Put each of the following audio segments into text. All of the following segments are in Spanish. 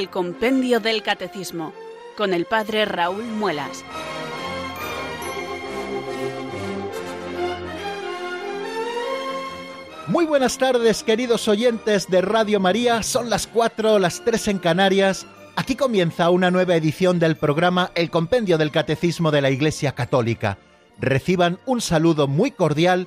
el Compendio del Catecismo con el Padre Raúl Muelas. Muy buenas tardes, queridos oyentes de Radio María. Son las 4, las 3 en Canarias. Aquí comienza una nueva edición del programa El Compendio del Catecismo de la Iglesia Católica. Reciban un saludo muy cordial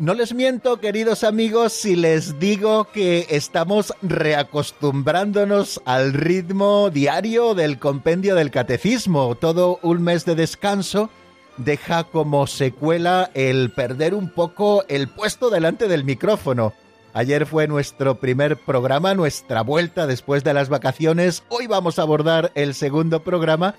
No les miento, queridos amigos, si les digo que estamos reacostumbrándonos al ritmo diario del compendio del catecismo. Todo un mes de descanso deja como secuela el perder un poco el puesto delante del micrófono. Ayer fue nuestro primer programa, nuestra vuelta después de las vacaciones. Hoy vamos a abordar el segundo programa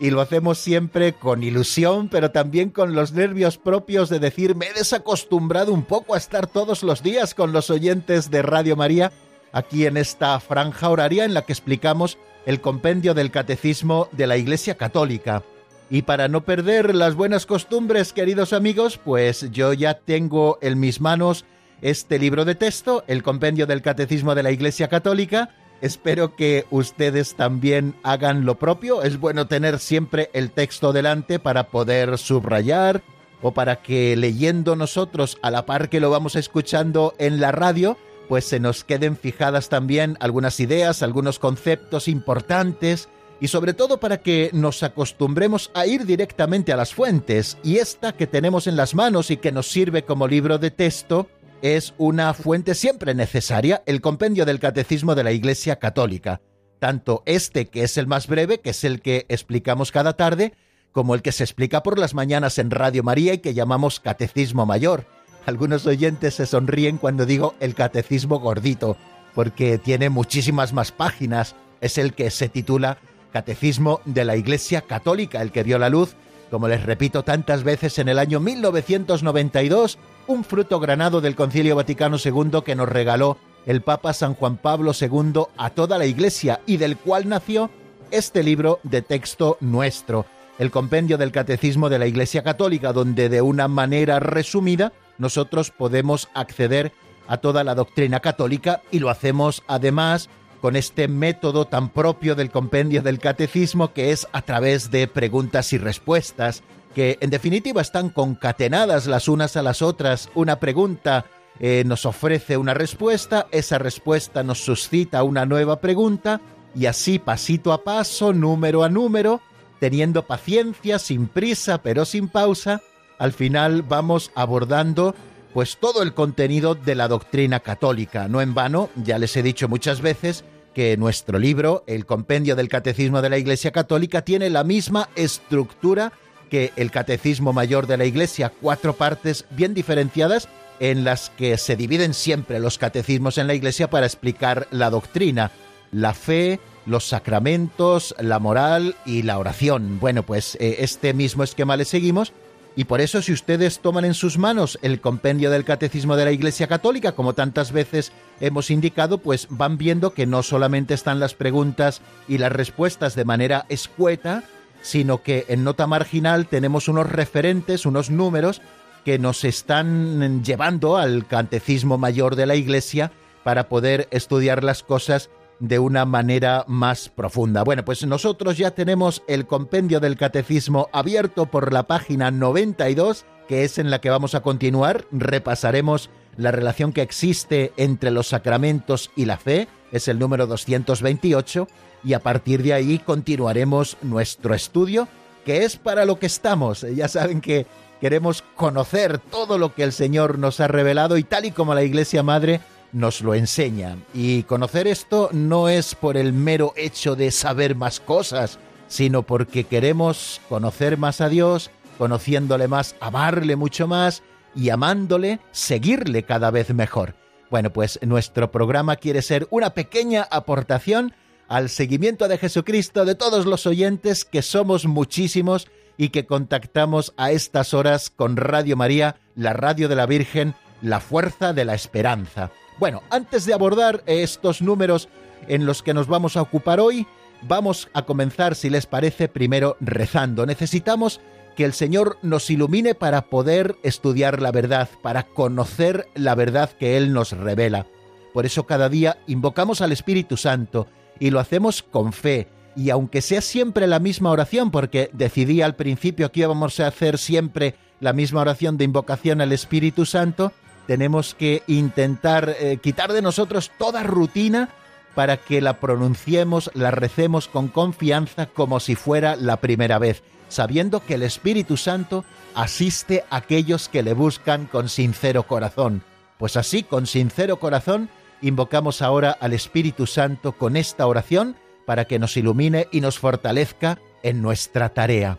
y lo hacemos siempre con ilusión, pero también con los nervios propios de decir, me he desacostumbrado un poco a estar todos los días con los oyentes de Radio María, aquí en esta franja horaria en la que explicamos el compendio del catecismo de la Iglesia Católica. Y para no perder las buenas costumbres, queridos amigos, pues yo ya tengo en mis manos este libro de texto, el compendio del catecismo de la Iglesia Católica, Espero que ustedes también hagan lo propio. Es bueno tener siempre el texto delante para poder subrayar o para que leyendo nosotros a la par que lo vamos escuchando en la radio, pues se nos queden fijadas también algunas ideas, algunos conceptos importantes y sobre todo para que nos acostumbremos a ir directamente a las fuentes y esta que tenemos en las manos y que nos sirve como libro de texto es una fuente siempre necesaria, el compendio del Catecismo de la Iglesia Católica, tanto este que es el más breve, que es el que explicamos cada tarde, como el que se explica por las mañanas en Radio María y que llamamos Catecismo Mayor. Algunos oyentes se sonríen cuando digo el Catecismo Gordito, porque tiene muchísimas más páginas. Es el que se titula Catecismo de la Iglesia Católica, el que vio la luz, como les repito tantas veces, en el año 1992 un fruto granado del Concilio Vaticano II que nos regaló el Papa San Juan Pablo II a toda la Iglesia y del cual nació este libro de texto nuestro, el Compendio del Catecismo de la Iglesia Católica, donde de una manera resumida nosotros podemos acceder a toda la doctrina católica y lo hacemos además con este método tan propio del compendio del catecismo que es a través de preguntas y respuestas, que en definitiva están concatenadas las unas a las otras. Una pregunta eh, nos ofrece una respuesta, esa respuesta nos suscita una nueva pregunta y así pasito a paso, número a número, teniendo paciencia, sin prisa, pero sin pausa, al final vamos abordando pues todo el contenido de la doctrina católica. No en vano, ya les he dicho muchas veces que nuestro libro, el Compendio del Catecismo de la Iglesia Católica, tiene la misma estructura que el Catecismo Mayor de la Iglesia, cuatro partes bien diferenciadas en las que se dividen siempre los catecismos en la Iglesia para explicar la doctrina, la fe, los sacramentos, la moral y la oración. Bueno, pues eh, este mismo esquema le seguimos y por eso si ustedes toman en sus manos el compendio del Catecismo de la Iglesia Católica, como tantas veces hemos indicado, pues van viendo que no solamente están las preguntas y las respuestas de manera escueta, sino que en nota marginal tenemos unos referentes, unos números que nos están llevando al catecismo mayor de la Iglesia para poder estudiar las cosas de una manera más profunda. Bueno, pues nosotros ya tenemos el compendio del catecismo abierto por la página 92, que es en la que vamos a continuar. Repasaremos la relación que existe entre los sacramentos y la fe, es el número 228, y a partir de ahí continuaremos nuestro estudio, que es para lo que estamos. Ya saben que queremos conocer todo lo que el Señor nos ha revelado y tal y como la Iglesia Madre nos lo enseña. Y conocer esto no es por el mero hecho de saber más cosas, sino porque queremos conocer más a Dios, conociéndole más, amarle mucho más y amándole, seguirle cada vez mejor. Bueno, pues nuestro programa quiere ser una pequeña aportación al seguimiento de Jesucristo de todos los oyentes, que somos muchísimos y que contactamos a estas horas con Radio María, la radio de la Virgen, la fuerza de la esperanza. Bueno, antes de abordar estos números en los que nos vamos a ocupar hoy, vamos a comenzar, si les parece, primero rezando. Necesitamos que el Señor nos ilumine para poder estudiar la verdad, para conocer la verdad que Él nos revela. Por eso cada día invocamos al Espíritu Santo y lo hacemos con fe. Y aunque sea siempre la misma oración, porque decidí al principio que íbamos a hacer siempre la misma oración de invocación al Espíritu Santo, tenemos que intentar eh, quitar de nosotros toda rutina para que la pronunciemos, la recemos con confianza como si fuera la primera vez, sabiendo que el Espíritu Santo asiste a aquellos que le buscan con sincero corazón. Pues así, con sincero corazón, invocamos ahora al Espíritu Santo con esta oración para que nos ilumine y nos fortalezca en nuestra tarea.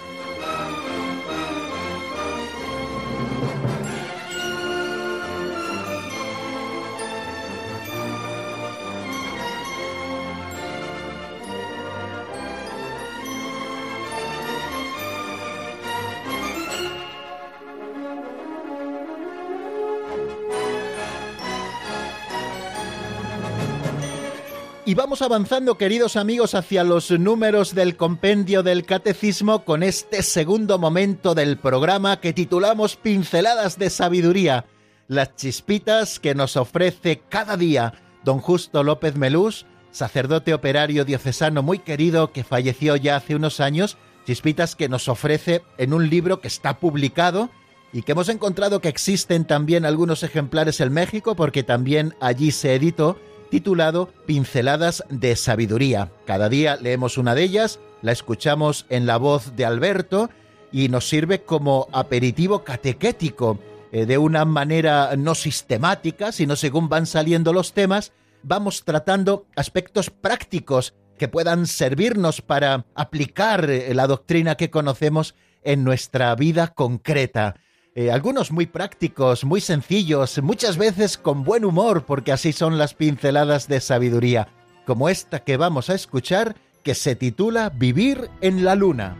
Y vamos avanzando, queridos amigos, hacia los números del compendio del catecismo con este segundo momento del programa que titulamos Pinceladas de Sabiduría, las chispitas que nos ofrece cada día don Justo López Melús, sacerdote operario diocesano muy querido que falleció ya hace unos años, chispitas que nos ofrece en un libro que está publicado y que hemos encontrado que existen también algunos ejemplares en México porque también allí se editó titulado Pinceladas de Sabiduría. Cada día leemos una de ellas, la escuchamos en la voz de Alberto y nos sirve como aperitivo catequético, eh, de una manera no sistemática, sino según van saliendo los temas, vamos tratando aspectos prácticos que puedan servirnos para aplicar eh, la doctrina que conocemos en nuestra vida concreta. Eh, algunos muy prácticos, muy sencillos, muchas veces con buen humor, porque así son las pinceladas de sabiduría, como esta que vamos a escuchar, que se titula Vivir en la Luna.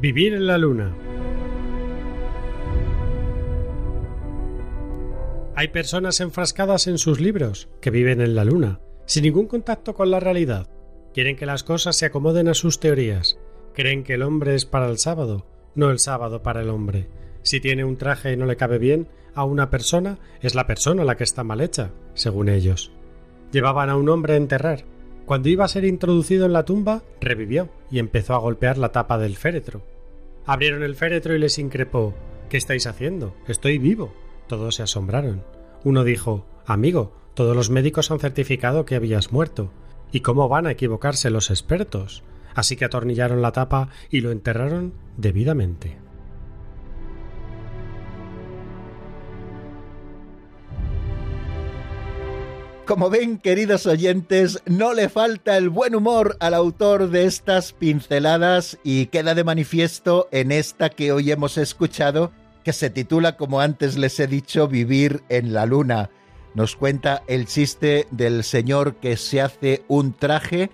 Vivir en la Luna. Hay personas enfrascadas en sus libros, que viven en la luna, sin ningún contacto con la realidad. Quieren que las cosas se acomoden a sus teorías. Creen que el hombre es para el sábado, no el sábado para el hombre. Si tiene un traje y no le cabe bien a una persona, es la persona la que está mal hecha, según ellos. Llevaban a un hombre a enterrar. Cuando iba a ser introducido en la tumba, revivió y empezó a golpear la tapa del féretro. Abrieron el féretro y les increpó ¿Qué estáis haciendo? Estoy vivo. Todos se asombraron. Uno dijo Amigo, todos los médicos han certificado que habías muerto. ¿Y cómo van a equivocarse los expertos? Así que atornillaron la tapa y lo enterraron debidamente. Como ven, queridos oyentes, no le falta el buen humor al autor de estas pinceladas y queda de manifiesto en esta que hoy hemos escuchado que se titula, como antes les he dicho, Vivir en la Luna. Nos cuenta el chiste del señor que se hace un traje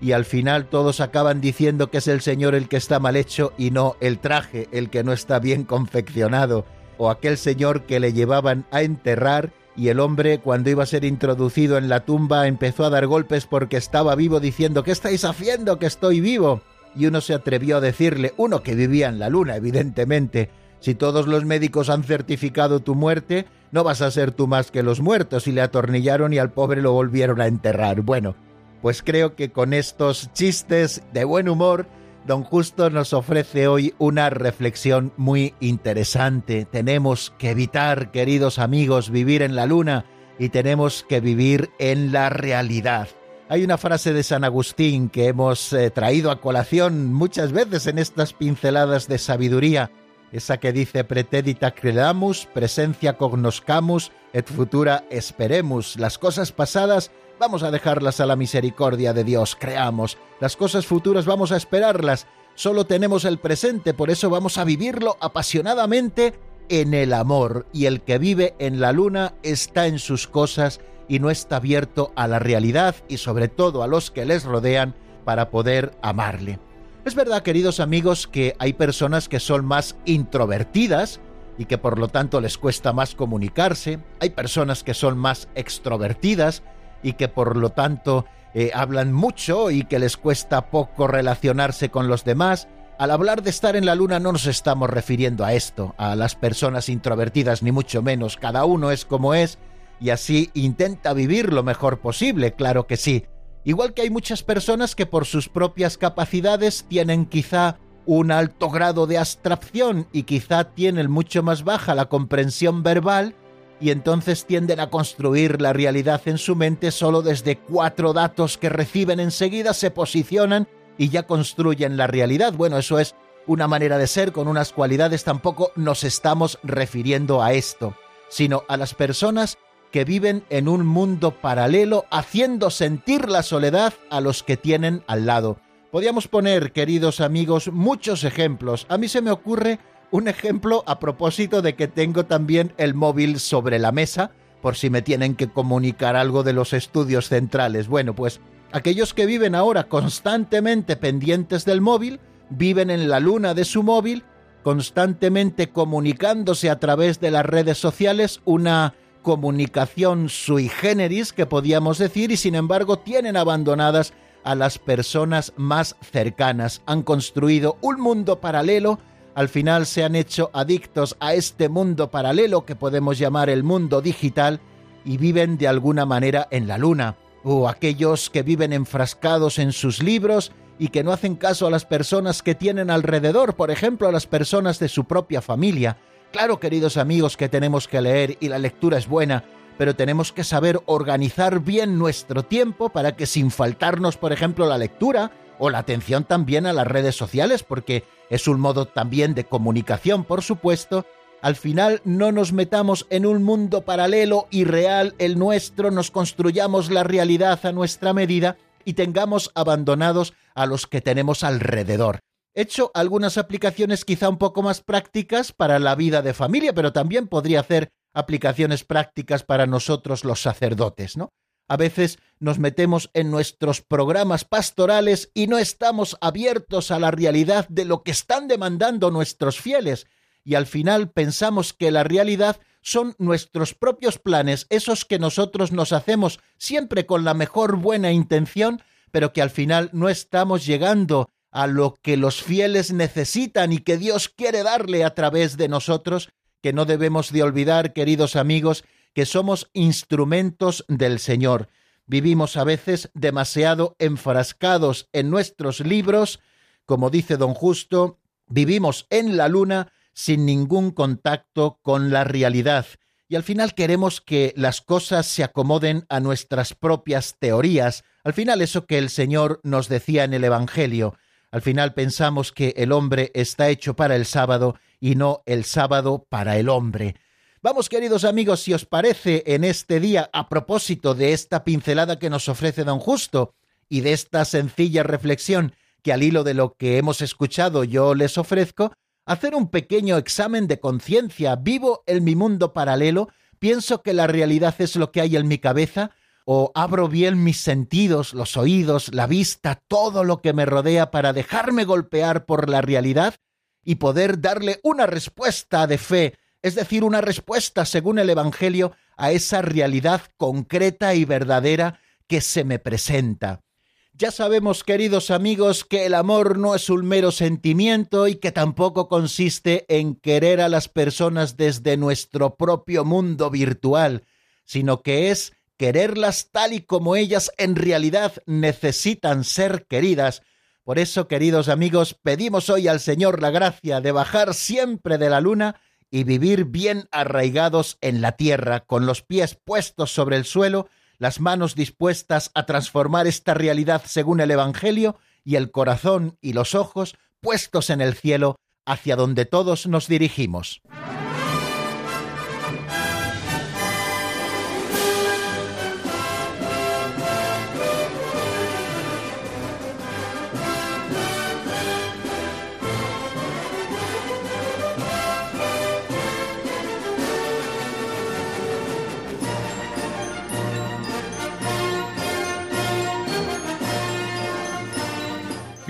y al final todos acaban diciendo que es el señor el que está mal hecho y no el traje el que no está bien confeccionado. O aquel señor que le llevaban a enterrar y el hombre cuando iba a ser introducido en la tumba empezó a dar golpes porque estaba vivo diciendo ¿qué estáis haciendo? que estoy vivo? Y uno se atrevió a decirle, uno que vivía en la luna, evidentemente, si todos los médicos han certificado tu muerte, no vas a ser tú más que los muertos. Y le atornillaron y al pobre lo volvieron a enterrar. Bueno, pues creo que con estos chistes de buen humor, don Justo nos ofrece hoy una reflexión muy interesante. Tenemos que evitar, queridos amigos, vivir en la luna y tenemos que vivir en la realidad. Hay una frase de San Agustín que hemos eh, traído a colación muchas veces en estas pinceladas de sabiduría, esa que dice pretedita credamus, presencia cognoscamus, et futura esperemus. Las cosas pasadas vamos a dejarlas a la misericordia de Dios, creamos. Las cosas futuras vamos a esperarlas. Solo tenemos el presente, por eso vamos a vivirlo apasionadamente en el amor. Y el que vive en la luna está en sus cosas y no está abierto a la realidad y sobre todo a los que les rodean para poder amarle. Es verdad, queridos amigos, que hay personas que son más introvertidas y que por lo tanto les cuesta más comunicarse, hay personas que son más extrovertidas y que por lo tanto eh, hablan mucho y que les cuesta poco relacionarse con los demás. Al hablar de estar en la luna no nos estamos refiriendo a esto, a las personas introvertidas ni mucho menos, cada uno es como es y así intenta vivir lo mejor posible, claro que sí. Igual que hay muchas personas que por sus propias capacidades tienen quizá un alto grado de abstracción y quizá tienen mucho más baja la comprensión verbal y entonces tienden a construir la realidad en su mente solo desde cuatro datos que reciben enseguida, se posicionan y ya construyen la realidad. Bueno, eso es una manera de ser con unas cualidades, tampoco nos estamos refiriendo a esto, sino a las personas que viven en un mundo paralelo haciendo sentir la soledad a los que tienen al lado. Podríamos poner, queridos amigos, muchos ejemplos. A mí se me ocurre un ejemplo a propósito de que tengo también el móvil sobre la mesa, por si me tienen que comunicar algo de los estudios centrales. Bueno, pues aquellos que viven ahora constantemente pendientes del móvil, viven en la luna de su móvil, constantemente comunicándose a través de las redes sociales, una comunicación sui generis, que podíamos decir, y sin embargo tienen abandonadas a las personas más cercanas. Han construido un mundo paralelo, al final se han hecho adictos a este mundo paralelo que podemos llamar el mundo digital y viven de alguna manera en la luna. O aquellos que viven enfrascados en sus libros y que no hacen caso a las personas que tienen alrededor, por ejemplo a las personas de su propia familia. Claro, queridos amigos, que tenemos que leer y la lectura es buena, pero tenemos que saber organizar bien nuestro tiempo para que sin faltarnos, por ejemplo, la lectura o la atención también a las redes sociales, porque es un modo también de comunicación, por supuesto, al final no nos metamos en un mundo paralelo y real el nuestro, nos construyamos la realidad a nuestra medida y tengamos abandonados a los que tenemos alrededor. He hecho algunas aplicaciones quizá un poco más prácticas para la vida de familia, pero también podría hacer aplicaciones prácticas para nosotros los sacerdotes, ¿no? A veces nos metemos en nuestros programas pastorales y no estamos abiertos a la realidad de lo que están demandando nuestros fieles, y al final pensamos que la realidad son nuestros propios planes, esos que nosotros nos hacemos siempre con la mejor buena intención, pero que al final no estamos llegando a lo que los fieles necesitan y que Dios quiere darle a través de nosotros, que no debemos de olvidar, queridos amigos, que somos instrumentos del Señor. Vivimos a veces demasiado enfrascados en nuestros libros, como dice don Justo, vivimos en la luna sin ningún contacto con la realidad. Y al final queremos que las cosas se acomoden a nuestras propias teorías. Al final eso que el Señor nos decía en el Evangelio, al final pensamos que el hombre está hecho para el sábado y no el sábado para el hombre. Vamos, queridos amigos, si os parece, en este día, a propósito de esta pincelada que nos ofrece don Justo y de esta sencilla reflexión que al hilo de lo que hemos escuchado yo les ofrezco, hacer un pequeño examen de conciencia. ¿Vivo en mi mundo paralelo? ¿Pienso que la realidad es lo que hay en mi cabeza? O abro bien mis sentidos, los oídos, la vista, todo lo que me rodea para dejarme golpear por la realidad y poder darle una respuesta de fe, es decir, una respuesta según el Evangelio a esa realidad concreta y verdadera que se me presenta. Ya sabemos, queridos amigos, que el amor no es un mero sentimiento y que tampoco consiste en querer a las personas desde nuestro propio mundo virtual, sino que es quererlas tal y como ellas en realidad necesitan ser queridas. Por eso, queridos amigos, pedimos hoy al Señor la gracia de bajar siempre de la luna y vivir bien arraigados en la tierra, con los pies puestos sobre el suelo, las manos dispuestas a transformar esta realidad según el Evangelio y el corazón y los ojos puestos en el cielo hacia donde todos nos dirigimos.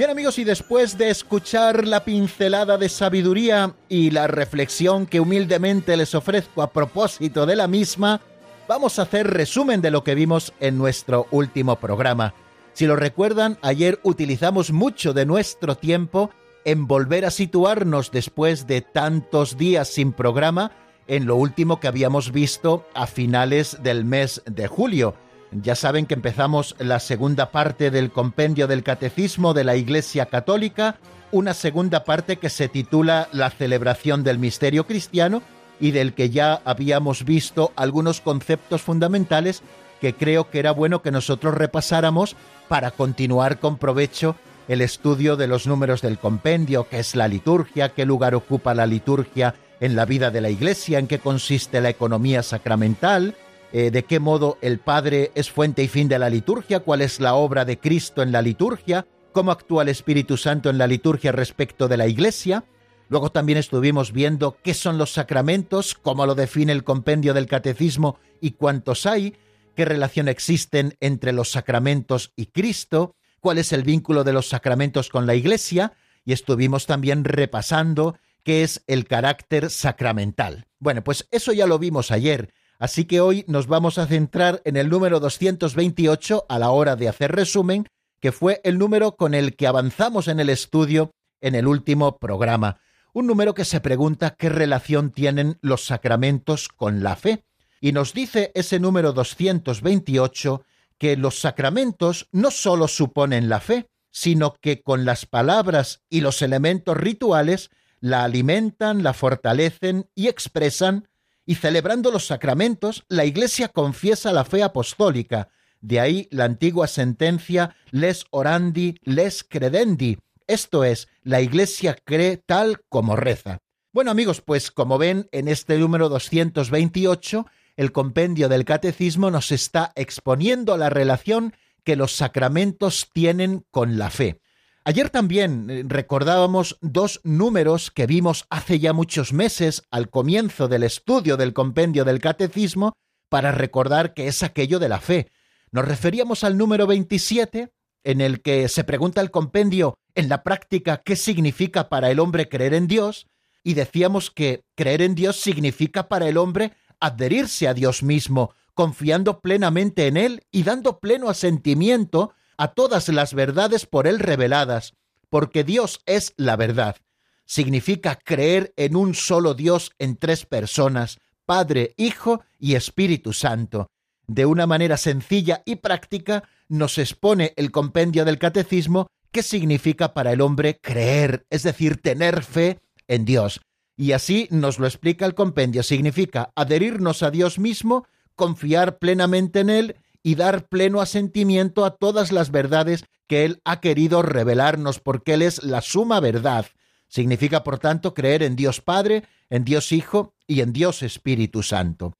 Bien amigos, y después de escuchar la pincelada de sabiduría y la reflexión que humildemente les ofrezco a propósito de la misma, vamos a hacer resumen de lo que vimos en nuestro último programa. Si lo recuerdan, ayer utilizamos mucho de nuestro tiempo en volver a situarnos después de tantos días sin programa en lo último que habíamos visto a finales del mes de julio. Ya saben que empezamos la segunda parte del compendio del Catecismo de la Iglesia Católica, una segunda parte que se titula La celebración del misterio cristiano y del que ya habíamos visto algunos conceptos fundamentales que creo que era bueno que nosotros repasáramos para continuar con provecho el estudio de los números del compendio, qué es la liturgia, qué lugar ocupa la liturgia en la vida de la Iglesia, en qué consiste la economía sacramental, eh, de qué modo el Padre es fuente y fin de la liturgia, cuál es la obra de Cristo en la liturgia, cómo actúa el Espíritu Santo en la liturgia respecto de la Iglesia. Luego también estuvimos viendo qué son los sacramentos, cómo lo define el compendio del catecismo y cuántos hay, qué relación existen entre los sacramentos y Cristo, cuál es el vínculo de los sacramentos con la Iglesia, y estuvimos también repasando qué es el carácter sacramental. Bueno, pues eso ya lo vimos ayer, Así que hoy nos vamos a centrar en el número 228 a la hora de hacer resumen, que fue el número con el que avanzamos en el estudio en el último programa. Un número que se pregunta qué relación tienen los sacramentos con la fe. Y nos dice ese número 228 que los sacramentos no sólo suponen la fe, sino que con las palabras y los elementos rituales la alimentan, la fortalecen y expresan y celebrando los sacramentos, la Iglesia confiesa la fe apostólica. De ahí la antigua sentencia les orandi, les credendi. Esto es, la Iglesia cree tal como reza. Bueno amigos, pues como ven en este número 228, el compendio del catecismo nos está exponiendo la relación que los sacramentos tienen con la fe. Ayer también eh, recordábamos dos números que vimos hace ya muchos meses al comienzo del estudio del compendio del catecismo para recordar que es aquello de la fe. Nos referíamos al número 27, en el que se pregunta el compendio en la práctica qué significa para el hombre creer en Dios, y decíamos que creer en Dios significa para el hombre adherirse a Dios mismo, confiando plenamente en Él y dando pleno asentimiento a todas las verdades por él reveladas, porque Dios es la verdad. Significa creer en un solo Dios en tres personas, Padre, Hijo y Espíritu Santo. De una manera sencilla y práctica nos expone el compendio del catecismo qué significa para el hombre creer, es decir, tener fe en Dios. Y así nos lo explica el compendio. Significa adherirnos a Dios mismo, confiar plenamente en Él y dar pleno asentimiento a todas las verdades que Él ha querido revelarnos, porque Él es la suma verdad. Significa, por tanto, creer en Dios Padre, en Dios Hijo y en Dios Espíritu Santo.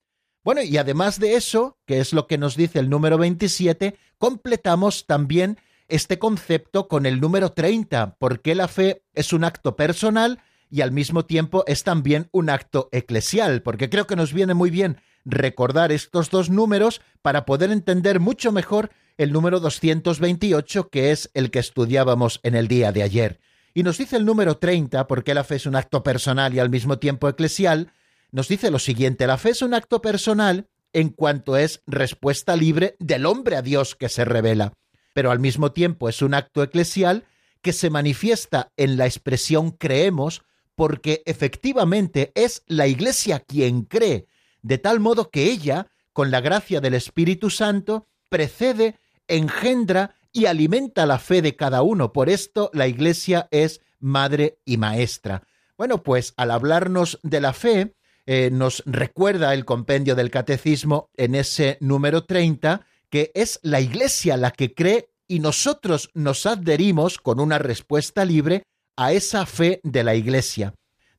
Bueno, y además de eso, que es lo que nos dice el número 27, completamos también este concepto con el número 30, porque la fe es un acto personal y al mismo tiempo es también un acto eclesial, porque creo que nos viene muy bien recordar estos dos números para poder entender mucho mejor el número 228, que es el que estudiábamos en el día de ayer. Y nos dice el número 30, porque la fe es un acto personal y al mismo tiempo eclesial, nos dice lo siguiente, la fe es un acto personal en cuanto es respuesta libre del hombre a Dios que se revela, pero al mismo tiempo es un acto eclesial que se manifiesta en la expresión creemos porque efectivamente es la Iglesia quien cree, de tal modo que ella, con la gracia del Espíritu Santo, precede, engendra y alimenta la fe de cada uno. Por esto la Iglesia es madre y maestra. Bueno, pues al hablarnos de la fe, eh, nos recuerda el compendio del Catecismo en ese número 30 que es la Iglesia la que cree y nosotros nos adherimos con una respuesta libre a esa fe de la Iglesia.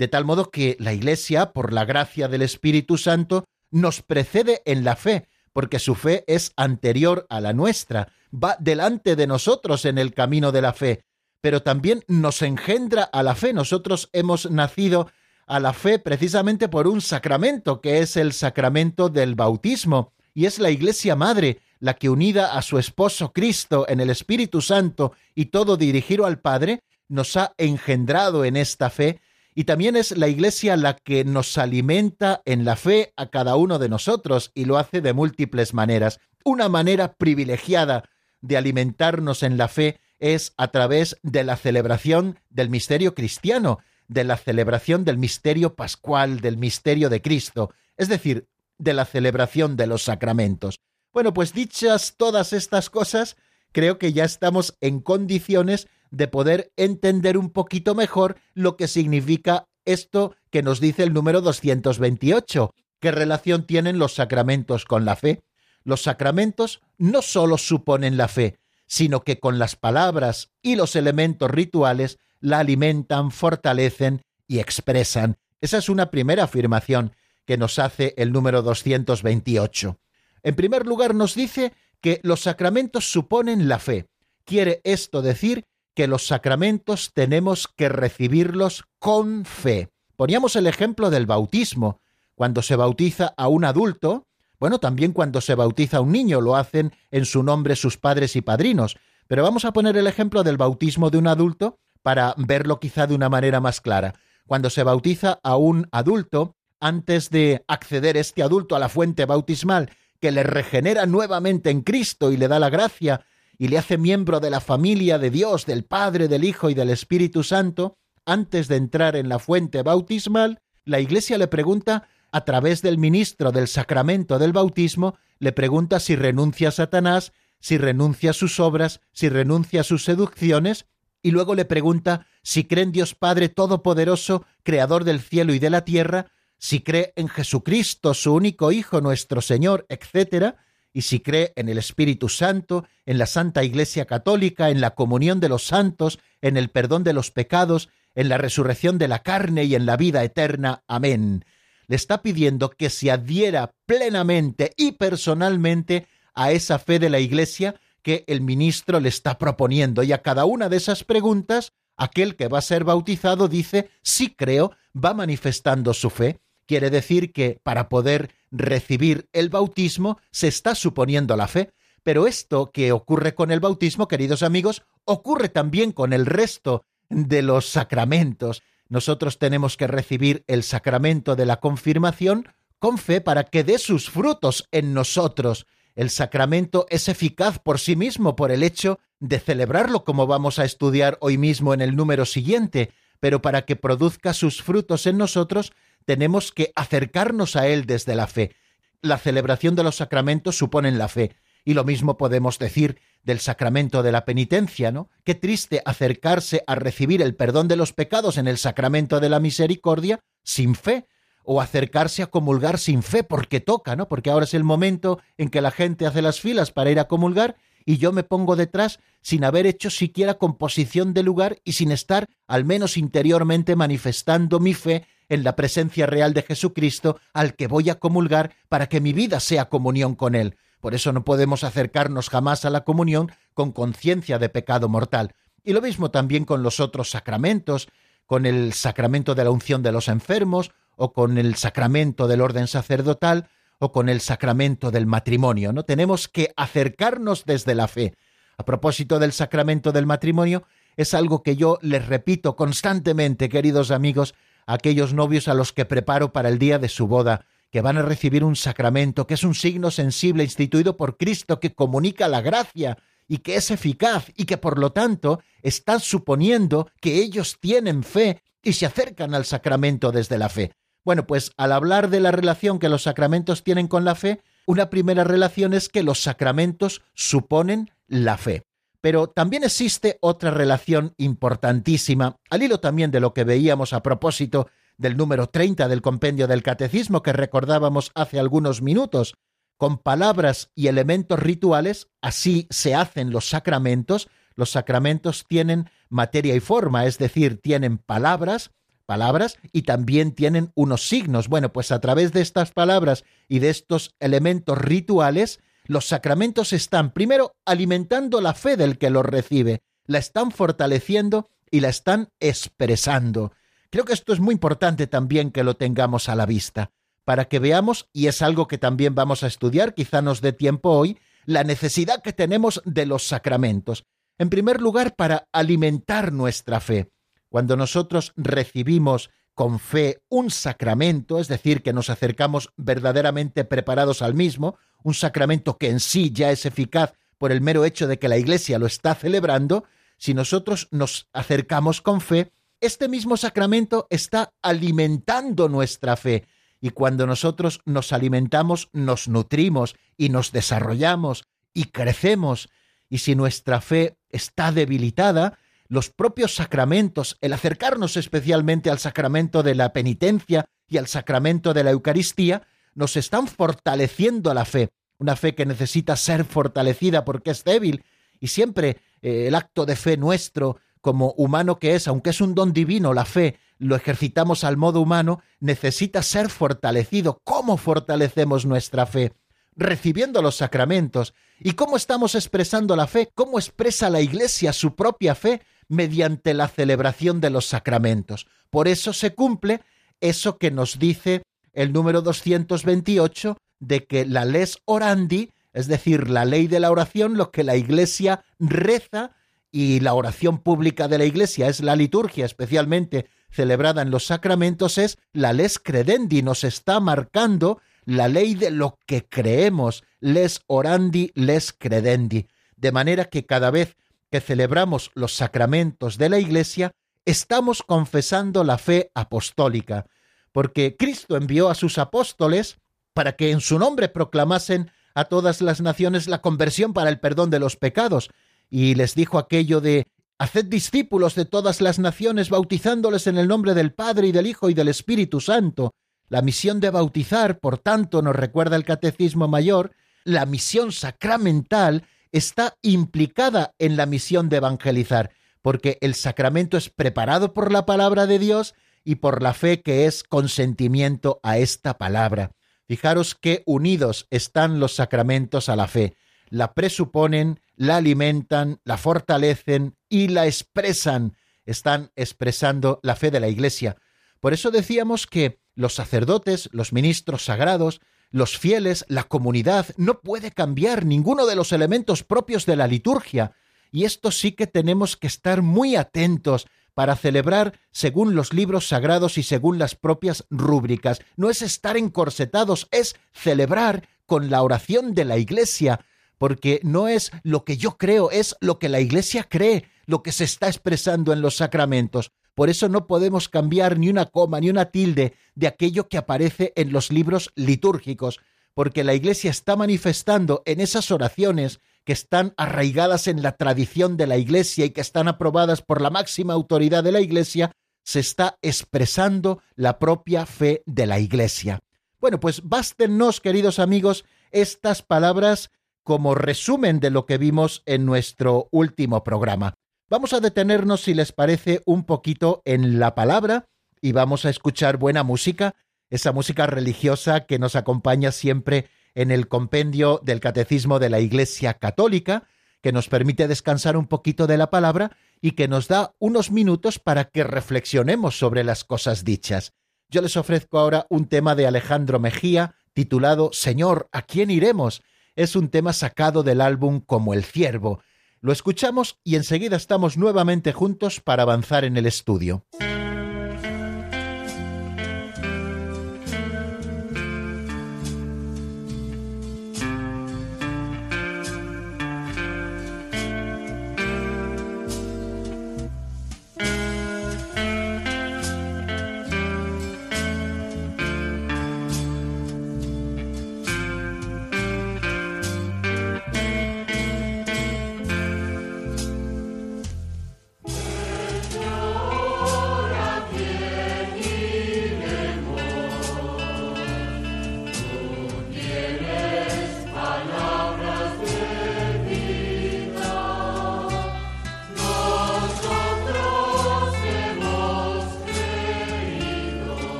De tal modo que la Iglesia, por la gracia del Espíritu Santo, nos precede en la fe, porque su fe es anterior a la nuestra, va delante de nosotros en el camino de la fe, pero también nos engendra a la fe. Nosotros hemos nacido a la fe precisamente por un sacramento, que es el sacramento del bautismo, y es la Iglesia Madre la que unida a su esposo Cristo en el Espíritu Santo y todo dirigido al Padre, nos ha engendrado en esta fe, y también es la Iglesia la que nos alimenta en la fe a cada uno de nosotros, y lo hace de múltiples maneras. Una manera privilegiada de alimentarnos en la fe es a través de la celebración del misterio cristiano, de la celebración del misterio pascual, del misterio de Cristo, es decir, de la celebración de los sacramentos. Bueno, pues dichas todas estas cosas, creo que ya estamos en condiciones de poder entender un poquito mejor lo que significa esto que nos dice el número 228. ¿Qué relación tienen los sacramentos con la fe? Los sacramentos no solo suponen la fe, sino que con las palabras y los elementos rituales la alimentan, fortalecen y expresan. Esa es una primera afirmación que nos hace el número 228. En primer lugar, nos dice que los sacramentos suponen la fe. Quiere esto decir que los sacramentos tenemos que recibirlos con fe. Poníamos el ejemplo del bautismo. Cuando se bautiza a un adulto, bueno, también cuando se bautiza a un niño lo hacen en su nombre sus padres y padrinos, pero vamos a poner el ejemplo del bautismo de un adulto para verlo quizá de una manera más clara. Cuando se bautiza a un adulto, antes de acceder este adulto a la fuente bautismal que le regenera nuevamente en Cristo y le da la gracia y le hace miembro de la familia de Dios, del Padre, del Hijo y del Espíritu Santo, antes de entrar en la fuente bautismal, la Iglesia le pregunta, a través del ministro del sacramento del bautismo, le pregunta si renuncia a Satanás, si renuncia a sus obras, si renuncia a sus seducciones, y luego le pregunta si cree en Dios Padre Todopoderoso, Creador del cielo y de la tierra, si cree en Jesucristo, su único Hijo, nuestro Señor, etc., y si cree en el Espíritu Santo, en la Santa Iglesia Católica, en la comunión de los santos, en el perdón de los pecados, en la resurrección de la carne y en la vida eterna. Amén. Le está pidiendo que se adhiera plenamente y personalmente a esa fe de la Iglesia que el ministro le está proponiendo. Y a cada una de esas preguntas, aquel que va a ser bautizado dice, sí creo, va manifestando su fe. Quiere decir que para poder recibir el bautismo se está suponiendo la fe. Pero esto que ocurre con el bautismo, queridos amigos, ocurre también con el resto de los sacramentos. Nosotros tenemos que recibir el sacramento de la confirmación con fe para que dé sus frutos en nosotros. El sacramento es eficaz por sí mismo por el hecho de celebrarlo como vamos a estudiar hoy mismo en el número siguiente, pero para que produzca sus frutos en nosotros tenemos que acercarnos a Él desde la fe. La celebración de los sacramentos supone la fe, y lo mismo podemos decir del sacramento de la penitencia, ¿no? Qué triste acercarse a recibir el perdón de los pecados en el sacramento de la misericordia sin fe, o acercarse a comulgar sin fe porque toca, ¿no? Porque ahora es el momento en que la gente hace las filas para ir a comulgar y yo me pongo detrás sin haber hecho siquiera composición de lugar y sin estar, al menos interiormente, manifestando mi fe en la presencia real de Jesucristo al que voy a comulgar para que mi vida sea comunión con Él. Por eso no podemos acercarnos jamás a la comunión con conciencia de pecado mortal. Y lo mismo también con los otros sacramentos, con el sacramento de la unción de los enfermos, o con el sacramento del orden sacerdotal, o con el sacramento del matrimonio. No tenemos que acercarnos desde la fe. A propósito del sacramento del matrimonio, es algo que yo les repito constantemente, queridos amigos, aquellos novios a los que preparo para el día de su boda, que van a recibir un sacramento que es un signo sensible instituido por Cristo que comunica la gracia y que es eficaz y que por lo tanto están suponiendo que ellos tienen fe y se acercan al sacramento desde la fe. Bueno, pues al hablar de la relación que los sacramentos tienen con la fe, una primera relación es que los sacramentos suponen la fe. Pero también existe otra relación importantísima, al hilo también de lo que veíamos a propósito del número 30 del compendio del Catecismo que recordábamos hace algunos minutos, con palabras y elementos rituales, así se hacen los sacramentos. Los sacramentos tienen materia y forma, es decir, tienen palabras, palabras y también tienen unos signos. Bueno, pues a través de estas palabras y de estos elementos rituales, los sacramentos están primero alimentando la fe del que los recibe, la están fortaleciendo y la están expresando. Creo que esto es muy importante también que lo tengamos a la vista, para que veamos, y es algo que también vamos a estudiar, quizá nos dé tiempo hoy, la necesidad que tenemos de los sacramentos. En primer lugar, para alimentar nuestra fe. Cuando nosotros recibimos con fe un sacramento, es decir, que nos acercamos verdaderamente preparados al mismo, un sacramento que en sí ya es eficaz por el mero hecho de que la Iglesia lo está celebrando, si nosotros nos acercamos con fe, este mismo sacramento está alimentando nuestra fe. Y cuando nosotros nos alimentamos, nos nutrimos y nos desarrollamos y crecemos. Y si nuestra fe está debilitada, los propios sacramentos, el acercarnos especialmente al sacramento de la penitencia y al sacramento de la Eucaristía, nos están fortaleciendo la fe, una fe que necesita ser fortalecida porque es débil y siempre eh, el acto de fe nuestro como humano que es, aunque es un don divino, la fe, lo ejercitamos al modo humano, necesita ser fortalecido. ¿Cómo fortalecemos nuestra fe? Recibiendo los sacramentos. ¿Y cómo estamos expresando la fe? ¿Cómo expresa la Iglesia su propia fe? Mediante la celebración de los sacramentos. Por eso se cumple eso que nos dice el número 228 de que la les orandi, es decir, la ley de la oración, lo que la Iglesia reza y la oración pública de la Iglesia es la liturgia, especialmente celebrada en los sacramentos, es la les credendi, nos está marcando la ley de lo que creemos, les orandi, les credendi. De manera que cada vez que celebramos los sacramentos de la Iglesia, estamos confesando la fe apostólica, porque Cristo envió a sus apóstoles para que en su nombre proclamasen a todas las naciones la conversión para el perdón de los pecados, y les dijo aquello de Haced discípulos de todas las naciones, bautizándoles en el nombre del Padre y del Hijo y del Espíritu Santo. La misión de bautizar, por tanto, nos recuerda el Catecismo Mayor, la misión sacramental está implicada en la misión de evangelizar, porque el sacramento es preparado por la palabra de Dios y por la fe que es consentimiento a esta palabra. Fijaros qué unidos están los sacramentos a la fe. La presuponen, la alimentan, la fortalecen y la expresan. Están expresando la fe de la Iglesia. Por eso decíamos que los sacerdotes, los ministros sagrados, los fieles, la comunidad, no puede cambiar ninguno de los elementos propios de la liturgia. Y esto sí que tenemos que estar muy atentos para celebrar según los libros sagrados y según las propias rúbricas. No es estar encorsetados, es celebrar con la oración de la Iglesia, porque no es lo que yo creo, es lo que la Iglesia cree, lo que se está expresando en los sacramentos. Por eso no podemos cambiar ni una coma ni una tilde de aquello que aparece en los libros litúrgicos, porque la Iglesia está manifestando en esas oraciones que están arraigadas en la tradición de la Iglesia y que están aprobadas por la máxima autoridad de la Iglesia, se está expresando la propia fe de la Iglesia. Bueno, pues bástenos, queridos amigos, estas palabras como resumen de lo que vimos en nuestro último programa. Vamos a detenernos, si les parece, un poquito en la palabra y vamos a escuchar buena música, esa música religiosa que nos acompaña siempre en el compendio del Catecismo de la Iglesia Católica, que nos permite descansar un poquito de la palabra y que nos da unos minutos para que reflexionemos sobre las cosas dichas. Yo les ofrezco ahora un tema de Alejandro Mejía titulado Señor, ¿a quién iremos? Es un tema sacado del álbum Como el Ciervo. Lo escuchamos y enseguida estamos nuevamente juntos para avanzar en el estudio.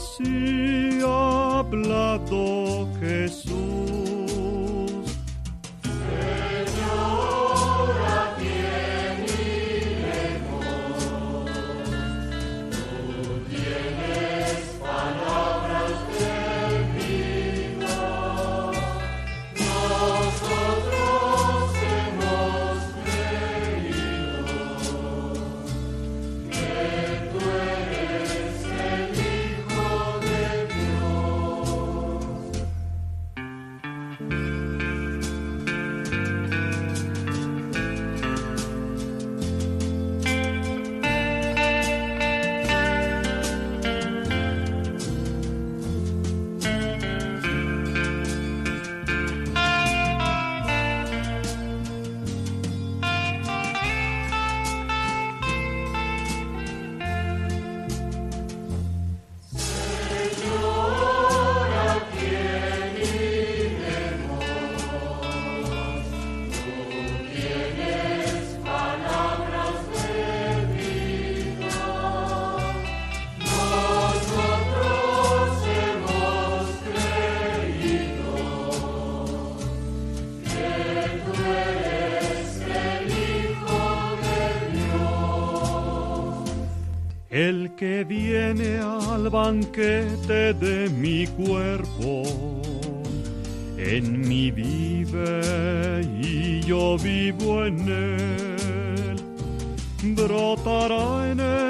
Así ha hablado Jesús. Que viene al banquete de mi cuerpo, en mí vive y yo vivo en él. Brotará en él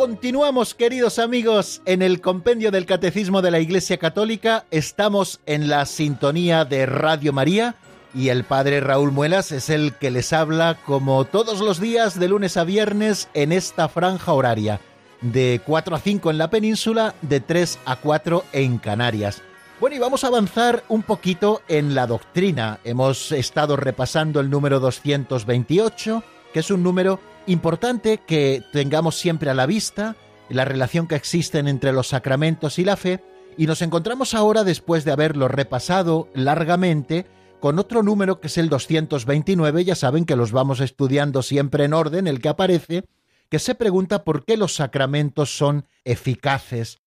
Continuamos, queridos amigos, en el compendio del Catecismo de la Iglesia Católica. Estamos en la sintonía de Radio María y el Padre Raúl Muelas es el que les habla como todos los días de lunes a viernes en esta franja horaria, de 4 a 5 en la península, de 3 a 4 en Canarias. Bueno, y vamos a avanzar un poquito en la doctrina. Hemos estado repasando el número 228, que es un número Importante que tengamos siempre a la vista la relación que existen entre los sacramentos y la fe, y nos encontramos ahora, después de haberlo repasado largamente, con otro número que es el 229, ya saben que los vamos estudiando siempre en orden, el que aparece, que se pregunta por qué los sacramentos son eficaces.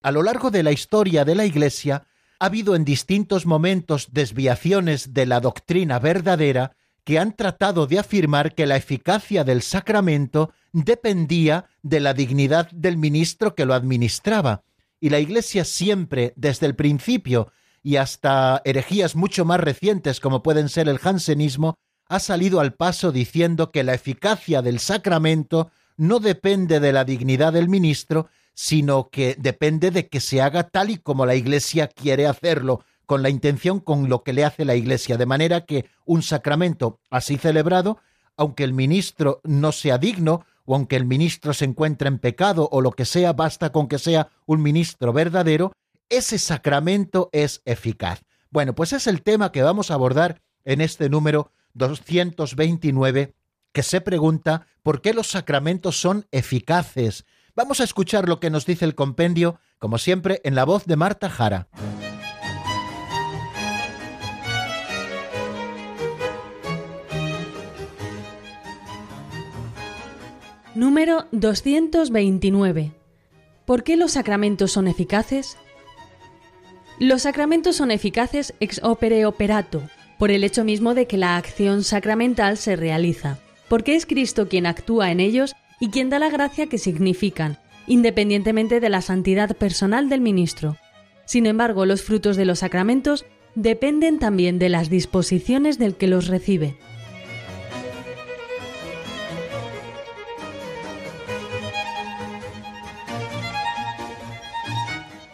A lo largo de la historia de la Iglesia ha habido en distintos momentos desviaciones de la doctrina verdadera que han tratado de afirmar que la eficacia del sacramento dependía de la dignidad del ministro que lo administraba. Y la Iglesia siempre, desde el principio y hasta herejías mucho más recientes como pueden ser el jansenismo, ha salido al paso diciendo que la eficacia del sacramento no depende de la dignidad del ministro, sino que depende de que se haga tal y como la Iglesia quiere hacerlo, con la intención con lo que le hace la Iglesia, de manera que un sacramento así celebrado aunque el ministro no sea digno, o aunque el ministro se encuentre en pecado o lo que sea, basta con que sea un ministro verdadero, ese sacramento es eficaz. Bueno, pues es el tema que vamos a abordar en este número 229 que se pregunta por qué los sacramentos son eficaces. Vamos a escuchar lo que nos dice el compendio, como siempre, en la voz de Marta Jara. Número 229. ¿Por qué los sacramentos son eficaces? Los sacramentos son eficaces ex opere operato, por el hecho mismo de que la acción sacramental se realiza, porque es Cristo quien actúa en ellos y quien da la gracia que significan, independientemente de la santidad personal del ministro. Sin embargo, los frutos de los sacramentos dependen también de las disposiciones del que los recibe.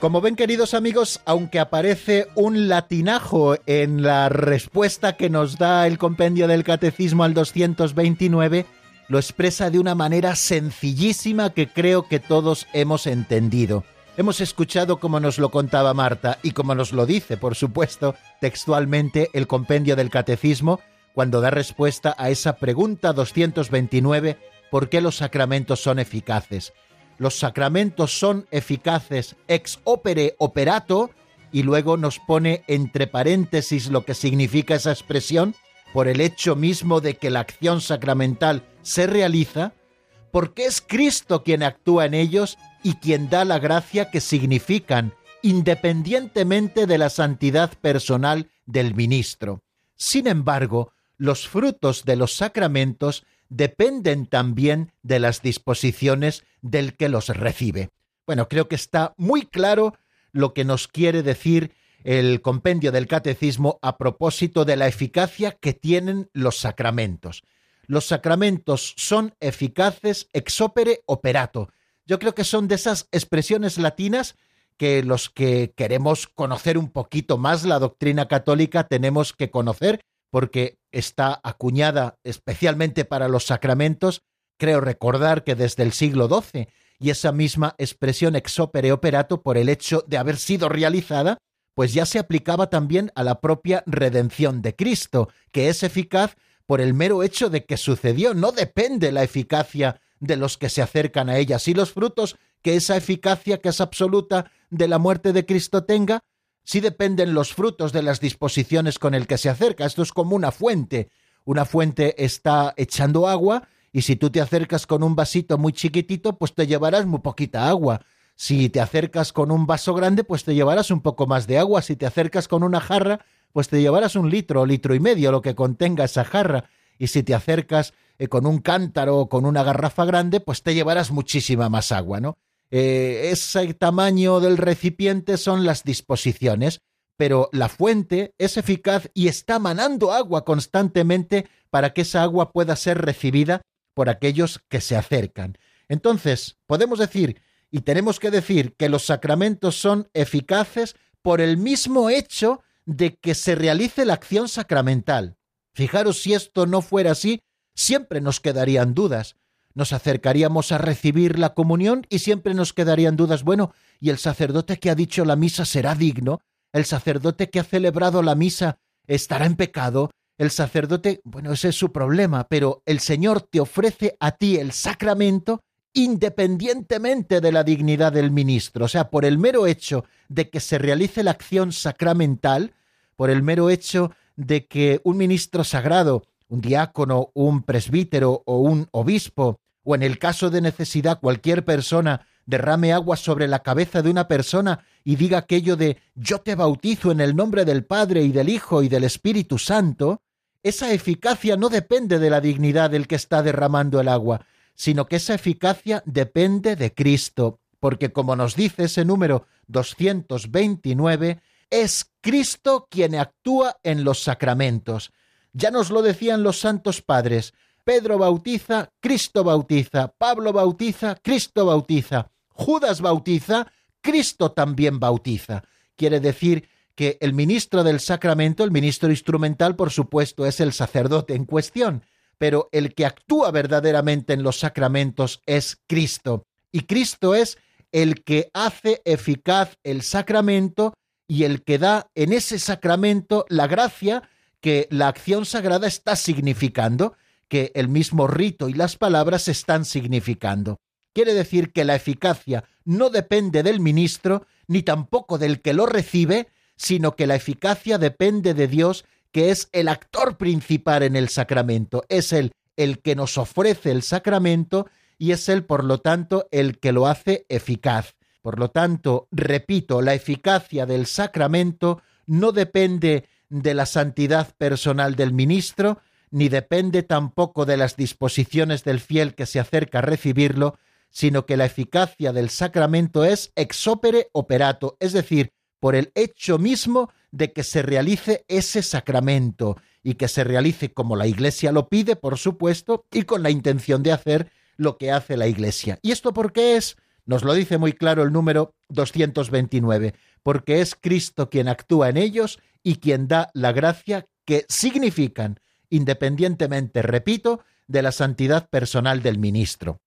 Como ven queridos amigos, aunque aparece un latinajo en la respuesta que nos da el compendio del Catecismo al 229, lo expresa de una manera sencillísima que creo que todos hemos entendido. Hemos escuchado como nos lo contaba Marta y como nos lo dice, por supuesto, textualmente el compendio del Catecismo cuando da respuesta a esa pregunta 229, ¿por qué los sacramentos son eficaces? Los sacramentos son eficaces ex opere operato, y luego nos pone entre paréntesis lo que significa esa expresión, por el hecho mismo de que la acción sacramental se realiza, porque es Cristo quien actúa en ellos y quien da la gracia que significan, independientemente de la santidad personal del ministro. Sin embargo, los frutos de los sacramentos dependen también de las disposiciones del que los recibe. Bueno, creo que está muy claro lo que nos quiere decir el compendio del catecismo a propósito de la eficacia que tienen los sacramentos. Los sacramentos son eficaces ex opere operato. Yo creo que son de esas expresiones latinas que los que queremos conocer un poquito más la doctrina católica tenemos que conocer porque está acuñada especialmente para los sacramentos, creo recordar que desde el siglo XII, y esa misma expresión ex opere operato, por el hecho de haber sido realizada, pues ya se aplicaba también a la propia redención de Cristo, que es eficaz por el mero hecho de que sucedió, no depende la eficacia de los que se acercan a ella, si los frutos que esa eficacia que es absoluta de la muerte de Cristo tenga, sí dependen los frutos de las disposiciones con el que se acerca. Esto es como una fuente. Una fuente está echando agua y si tú te acercas con un vasito muy chiquitito, pues te llevarás muy poquita agua. Si te acercas con un vaso grande, pues te llevarás un poco más de agua. Si te acercas con una jarra, pues te llevarás un litro o litro y medio, lo que contenga esa jarra. Y si te acercas eh, con un cántaro o con una garrafa grande, pues te llevarás muchísima más agua, ¿no? Eh, ese tamaño del recipiente son las disposiciones, pero la fuente es eficaz y está manando agua constantemente para que esa agua pueda ser recibida por aquellos que se acercan. Entonces, podemos decir, y tenemos que decir, que los sacramentos son eficaces por el mismo hecho de que se realice la acción sacramental. Fijaros si esto no fuera así, siempre nos quedarían dudas nos acercaríamos a recibir la comunión y siempre nos quedarían dudas, bueno, ¿y el sacerdote que ha dicho la misa será digno? ¿El sacerdote que ha celebrado la misa estará en pecado? El sacerdote, bueno, ese es su problema, pero el Señor te ofrece a ti el sacramento independientemente de la dignidad del ministro, o sea, por el mero hecho de que se realice la acción sacramental, por el mero hecho de que un ministro sagrado, un diácono, un presbítero o un obispo o en el caso de necesidad cualquier persona derrame agua sobre la cabeza de una persona y diga aquello de yo te bautizo en el nombre del Padre y del Hijo y del Espíritu Santo, esa eficacia no depende de la dignidad del que está derramando el agua, sino que esa eficacia depende de Cristo, porque como nos dice ese número 229, es Cristo quien actúa en los sacramentos. Ya nos lo decían los santos padres, Pedro bautiza, Cristo bautiza, Pablo bautiza, Cristo bautiza, Judas bautiza, Cristo también bautiza. Quiere decir que el ministro del sacramento, el ministro instrumental, por supuesto, es el sacerdote en cuestión, pero el que actúa verdaderamente en los sacramentos es Cristo. Y Cristo es el que hace eficaz el sacramento y el que da en ese sacramento la gracia que la acción sagrada está significando, que el mismo rito y las palabras están significando. Quiere decir que la eficacia no depende del ministro ni tampoco del que lo recibe, sino que la eficacia depende de Dios, que es el actor principal en el sacramento, es él el que nos ofrece el sacramento y es él, por lo tanto, el que lo hace eficaz. Por lo tanto, repito, la eficacia del sacramento no depende de la santidad personal del ministro, ni depende tampoco de las disposiciones del fiel que se acerca a recibirlo, sino que la eficacia del sacramento es ex opere operato, es decir, por el hecho mismo de que se realice ese sacramento y que se realice como la Iglesia lo pide, por supuesto, y con la intención de hacer lo que hace la Iglesia. ¿Y esto por qué es? Nos lo dice muy claro el número 229, porque es Cristo quien actúa en ellos y quien da la gracia que significan, independientemente, repito, de la santidad personal del ministro.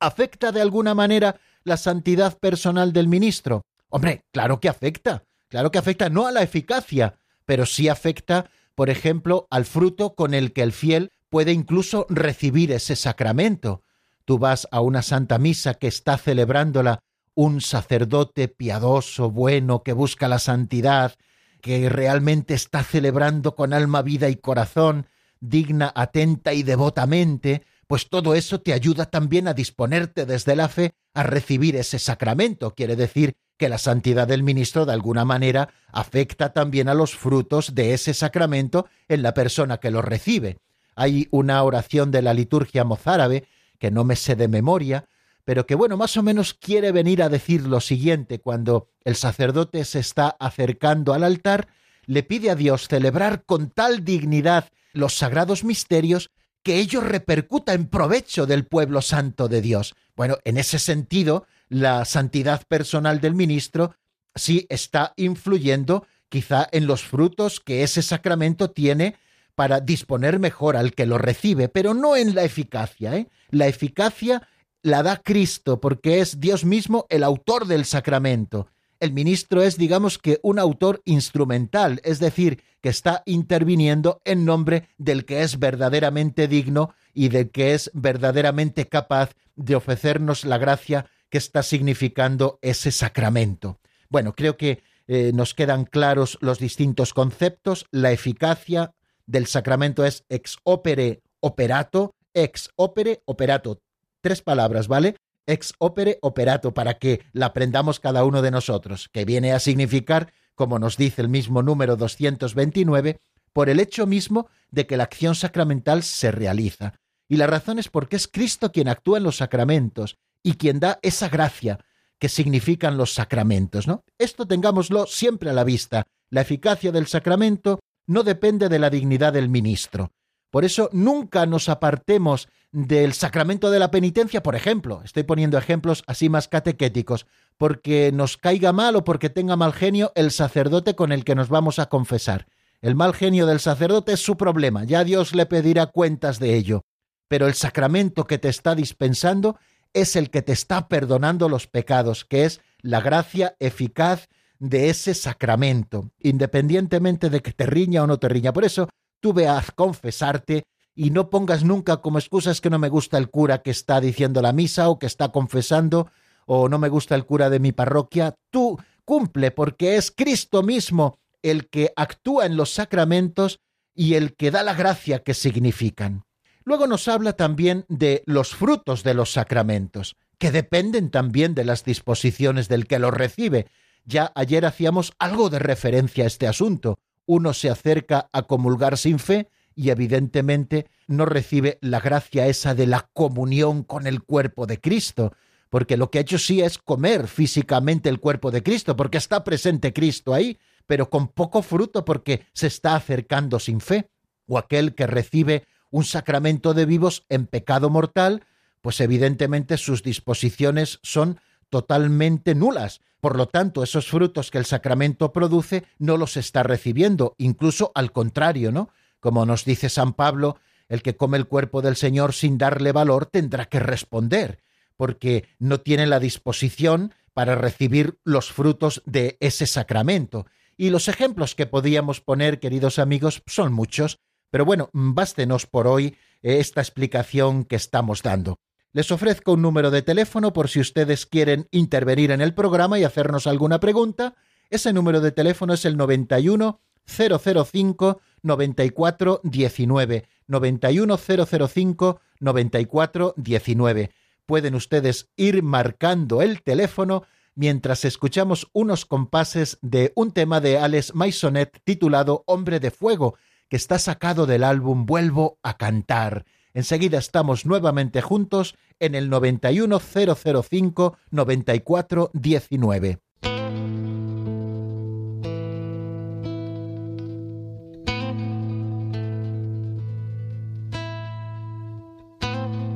¿Afecta de alguna manera la santidad personal del ministro? Hombre, claro que afecta, claro que afecta no a la eficacia, pero sí afecta, por ejemplo, al fruto con el que el fiel puede incluso recibir ese sacramento. Tú vas a una santa misa que está celebrándola un sacerdote piadoso, bueno, que busca la santidad, que realmente está celebrando con alma, vida y corazón, digna, atenta y devotamente, pues todo eso te ayuda también a disponerte desde la fe a recibir ese sacramento. Quiere decir que la santidad del ministro de alguna manera afecta también a los frutos de ese sacramento en la persona que lo recibe. Hay una oración de la liturgia mozárabe que no me sé de memoria, pero que bueno, más o menos quiere venir a decir lo siguiente cuando el sacerdote se está acercando al altar, le pide a Dios celebrar con tal dignidad los sagrados misterios que ello repercuta en provecho del pueblo santo de Dios. Bueno, en ese sentido, la santidad personal del ministro sí está influyendo quizá en los frutos que ese sacramento tiene para disponer mejor al que lo recibe, pero no en la eficacia. ¿eh? La eficacia la da Cristo porque es Dios mismo el autor del sacramento el ministro es, digamos que, un autor instrumental, es decir, que está interviniendo en nombre del que es verdaderamente digno y del que es verdaderamente capaz de ofrecernos la gracia que está significando ese sacramento. Bueno, creo que eh, nos quedan claros los distintos conceptos. La eficacia del sacramento es ex opere operato, ex opere operato. Tres palabras, ¿vale? Ex opere operato, para que la aprendamos cada uno de nosotros, que viene a significar, como nos dice el mismo número 229, por el hecho mismo de que la acción sacramental se realiza. Y la razón es porque es Cristo quien actúa en los sacramentos y quien da esa gracia que significan los sacramentos, ¿no? Esto tengámoslo siempre a la vista. La eficacia del sacramento no depende de la dignidad del ministro. Por eso nunca nos apartemos del sacramento de la penitencia, por ejemplo, estoy poniendo ejemplos así más catequéticos, porque nos caiga mal o porque tenga mal genio el sacerdote con el que nos vamos a confesar. El mal genio del sacerdote es su problema, ya Dios le pedirá cuentas de ello. Pero el sacramento que te está dispensando es el que te está perdonando los pecados, que es la gracia eficaz de ese sacramento, independientemente de que te riña o no te riña. Por eso tú ve a confesarte y no pongas nunca como excusas que no me gusta el cura que está diciendo la misa o que está confesando o no me gusta el cura de mi parroquia. Tú cumple porque es Cristo mismo el que actúa en los sacramentos y el que da la gracia que significan. Luego nos habla también de los frutos de los sacramentos, que dependen también de las disposiciones del que los recibe. Ya ayer hacíamos algo de referencia a este asunto. Uno se acerca a comulgar sin fe, y evidentemente no recibe la gracia esa de la comunión con el cuerpo de Cristo, porque lo que ha hecho sí es comer físicamente el cuerpo de Cristo, porque está presente Cristo ahí, pero con poco fruto porque se está acercando sin fe, o aquel que recibe un sacramento de vivos en pecado mortal, pues evidentemente sus disposiciones son totalmente nulas. Por lo tanto, esos frutos que el sacramento produce no los está recibiendo, incluso al contrario, ¿no? como nos dice San Pablo el que come el cuerpo del Señor sin darle valor tendrá que responder, porque no tiene la disposición para recibir los frutos de ese sacramento. Y los ejemplos que podíamos poner, queridos amigos, son muchos, pero bueno, bástenos por hoy esta explicación que estamos dando. Les ofrezco un número de teléfono por si ustedes quieren intervenir en el programa y hacernos alguna pregunta. Ese número de teléfono es el 91 005 94 19. 91 005 94 19. Pueden ustedes ir marcando el teléfono mientras escuchamos unos compases de un tema de Alex Maisonet titulado Hombre de Fuego, que está sacado del álbum Vuelvo a cantar. Enseguida estamos nuevamente juntos en el 91005 9419.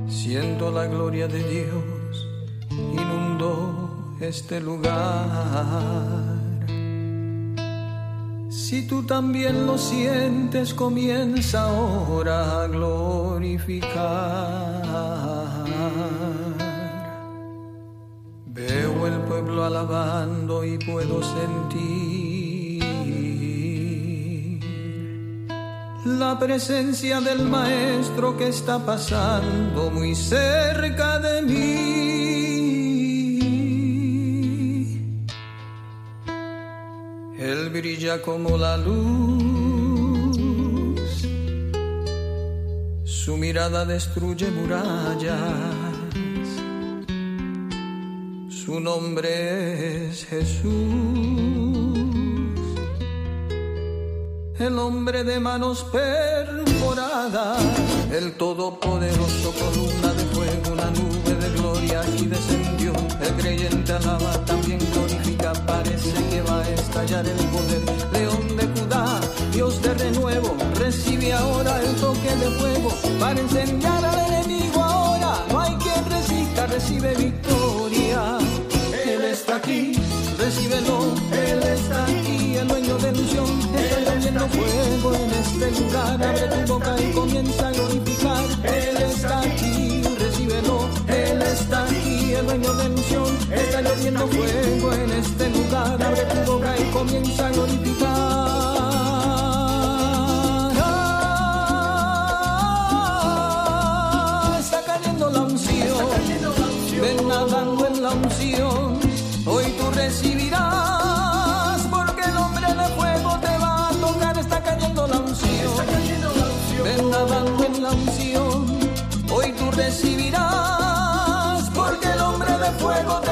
Siento la gloria de Dios inundó este lugar. Si tú también lo sientes, comienza ahora a glorificar. Veo el pueblo alabando y puedo sentir la presencia del Maestro que está pasando muy cerca de mí. Él brilla como la luz, su mirada destruye murallas, su nombre es Jesús, el hombre de manos perforadas, el todopoderoso columna de fuego, una nube de gloria aquí descendió, el creyente alaba también glorifica, estallar el poder, león de Judá, Dios de renuevo, recibe ahora el toque de fuego, para incendiar al enemigo ahora, no hay quien resista, recibe victoria, Él está aquí, recíbelo, Él está aquí, el dueño de ilusión, está lloviendo fuego en este lugar, abre tu boca y comienza a glorificar, Él está aquí, recíbelo, Él está aquí, el dueño de ilusión, está lloviendo fuego en este lugar, abre tu boca y comienza a glorificar. Ah, está cayendo la unción, ven nadando en la unción, hoy tú recibirás, porque el hombre de fuego te va a tocar, está cayendo la unción, ven nadando en la unción, hoy tú recibirás, hombre de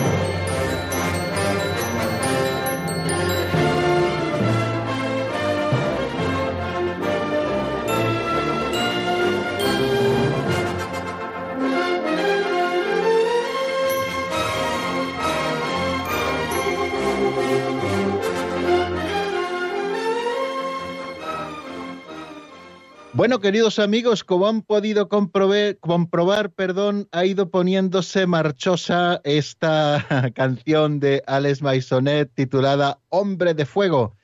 Bueno, queridos amigos, como han podido comprobar, perdón, ha ido poniéndose marchosa esta canción de Alex Maisonet titulada Hombre de Fuego.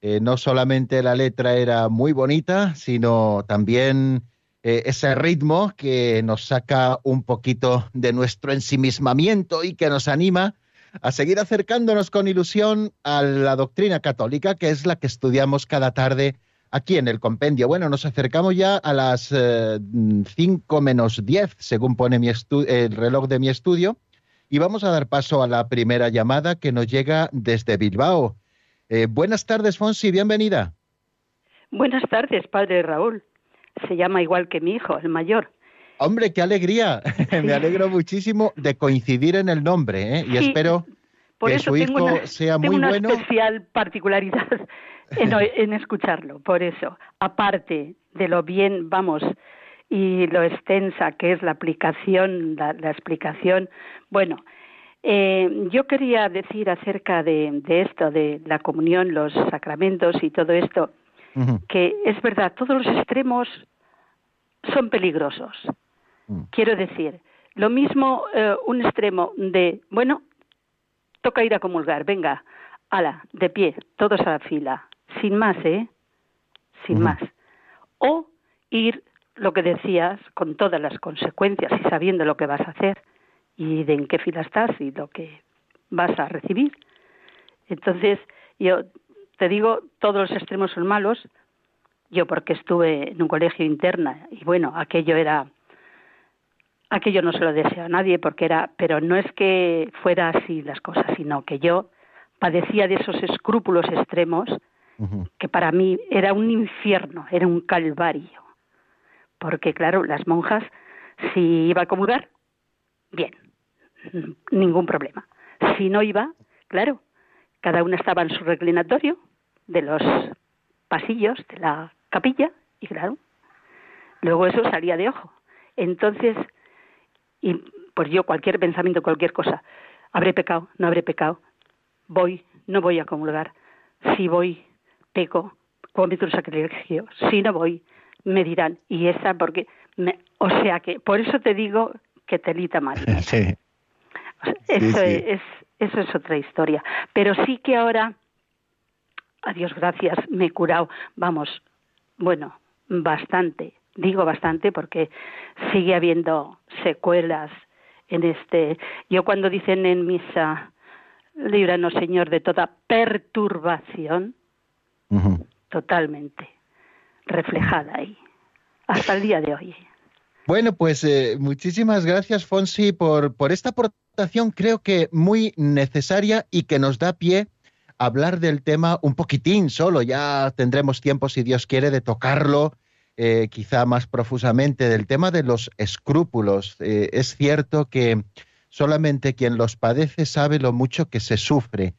Eh, no solamente la letra era muy bonita, sino también eh, ese ritmo que nos saca un poquito de nuestro ensimismamiento y que nos anima a seguir acercándonos con ilusión a la doctrina católica, que es la que estudiamos cada tarde aquí en el compendio. Bueno, nos acercamos ya a las 5 menos 10, según pone mi el reloj de mi estudio, y vamos a dar paso a la primera llamada que nos llega desde Bilbao. Eh, buenas tardes, Fonsi, bienvenida. Buenas tardes, padre Raúl. Se llama igual que mi hijo, el mayor. Hombre, qué alegría. Me alegro muchísimo de coincidir en el nombre, ¿eh? y Sí. espero Por que eso su tengo hijo una, sea tengo muy una bueno. especial particularidad en, en escucharlo. Por eso, aparte de lo bien, vamos, y lo extensa que es la aplicación, la, la explicación, bueno, eh, yo quería decir acerca de, de esto, de la comunión, los sacramentos y todo esto, que es verdad, todos los extremos son peligrosos. Mm. Quiero decir, lo mismo eh, un extremo de, bueno, toca ir a comulgar, venga, ala, de pie, todos a la fila, sin más, ¿eh? Sin más. O ir, lo que decías, con todas las consecuencias y sabiendo lo que vas a hacer y de en qué fila estás y lo que vas a recibir. Entonces, yo te digo, todos los extremos son malos. Yo porque estuve en un colegio interna y bueno, aquello era aquello no se lo deseo a nadie porque era, pero no es que fuera así las cosas, sino que yo padecía de esos escrúpulos extremos que para mí era un infierno, era un calvario. Porque claro, las monjas si iba a comulgar, bien, ningún problema. Si no iba, claro, cada una estaba en su reclinatorio de los pasillos de la capilla y claro, luego eso salía de ojo. Entonces, y pues yo cualquier pensamiento, cualquier cosa, habré pecado, no habré pecado, voy, no voy a comulgar, si voy, peco, cometo un sacrilegio, si no voy, me dirán, y esa porque, me- o sea que, por eso te digo que telita marinera. Sí. O sea, Sí, eso, sí. Es, eso es otra historia. Pero sí que ahora, a Dios gracias, me he curado, vamos, bueno, bastante. Digo bastante porque sigue habiendo secuelas en este. Yo cuando dicen en misa, líbranos Señor de toda perturbación, totalmente reflejada ahí, hasta el día de hoy. Bueno, pues eh, muchísimas gracias, Fonsi, por, por esta aportación, creo que muy necesaria y que nos da pie a hablar del tema un poquitín solo. Ya tendremos tiempo, si Dios quiere, de tocarlo eh, quizá más profusamente, del tema de los escrúpulos. Eh, es cierto que solamente quien los padece sabe lo mucho que se sufre.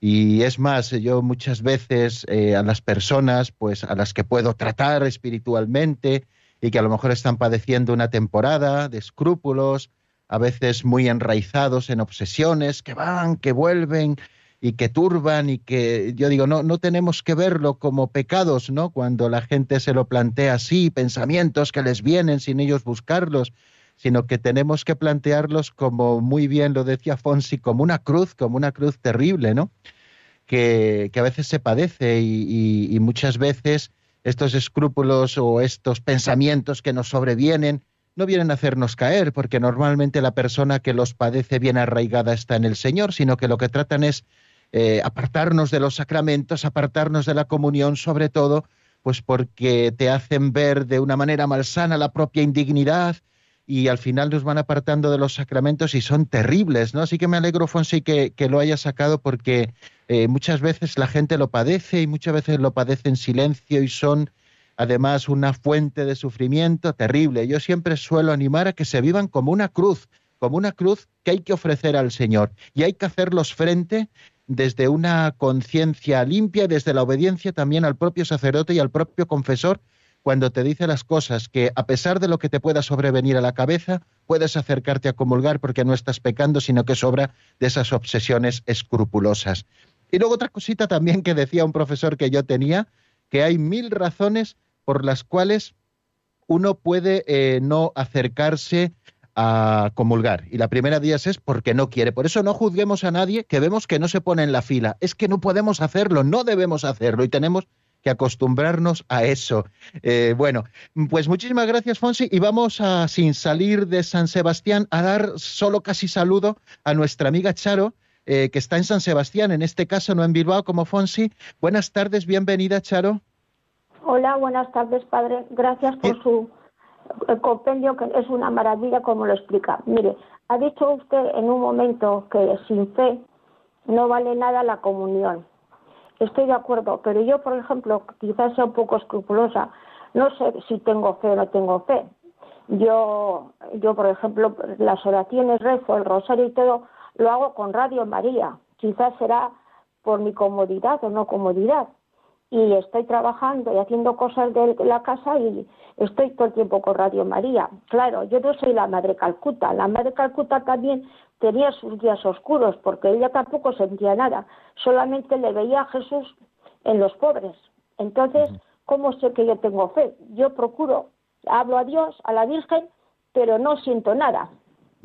Y es más, yo muchas veces eh, a las personas, pues a las que puedo tratar espiritualmente, y que a lo mejor están padeciendo una temporada de escrúpulos, a veces muy enraizados en obsesiones, que van, que vuelven y que turban y que yo digo, no, no tenemos que verlo como pecados, ¿no? Cuando la gente se lo plantea así, pensamientos que les vienen sin ellos buscarlos, sino que tenemos que plantearlos como muy bien lo decía Fonsi, como una cruz, como una cruz terrible, ¿no? Que, que a veces se padece y, y- y muchas veces estos escrúpulos o estos pensamientos que nos sobrevienen no vienen a hacernos caer, porque normalmente la persona que los padece bien arraigada está en el Señor, sino que lo que tratan es eh, apartarnos de los sacramentos, apartarnos de la comunión, sobre todo, pues porque te hacen ver de una manera malsana la propia indignidad y al final nos van apartando de los sacramentos y son terribles, ¿no? Así que me alegro, Fonsi, que, que lo haya sacado porque eh, muchas veces la gente lo padece y muchas veces lo padece en silencio y son además una fuente de sufrimiento terrible. Yo siempre suelo animar a que se vivan como una cruz, como una cruz que hay que ofrecer al Señor y hay que hacerlos frente desde una conciencia limpia desde la obediencia también al propio sacerdote y al propio confesor cuando te dice las cosas que a pesar de lo que te pueda sobrevenir a la cabeza, puedes acercarte a comulgar porque no estás pecando, sino que sobra de esas obsesiones escrupulosas. Y luego otra cosita también que decía un profesor que yo tenía, que hay mil razones por las cuales uno puede eh, no acercarse a comulgar. Y la primera de ellas es porque no quiere. Por eso no juzguemos a nadie que vemos que no se pone en la fila. Es que no podemos hacerlo, no debemos hacerlo y tenemos que acostumbrarnos a eso. Eh, bueno, pues muchísimas gracias, Fonsi, y vamos a, sin salir de San Sebastián, a dar solo casi saludo a nuestra amiga Charo, eh, que está en San Sebastián, en este caso no en Bilbao como Fonsi. Buenas tardes, bienvenida, Charo. Hola, buenas tardes, padre. Gracias por su eh, compendio, que es una maravilla como lo explica. Mire, ha dicho usted en un momento que sin fe no vale nada la comunión. Estoy de acuerdo, pero yo, por ejemplo, quizás sea un poco escrupulosa, no sé si tengo fe o no tengo fe. Yo, yo por ejemplo, las oraciones, rezo, el rosario y todo, lo hago con Radio María. quizás será por mi comodidad o no comodidad. Y estoy trabajando y haciendo cosas de la casa y estoy todo el tiempo con Radio María. Claro, yo no soy la Madre Calcuta. La Madre Calcuta también tenía sus días oscuros porque ella tampoco sentía nada. Solamente le veía a Jesús en los pobres. Entonces, ¿cómo sé que yo tengo fe? Yo procuro, hablo a Dios, a la Virgen, pero no siento nada.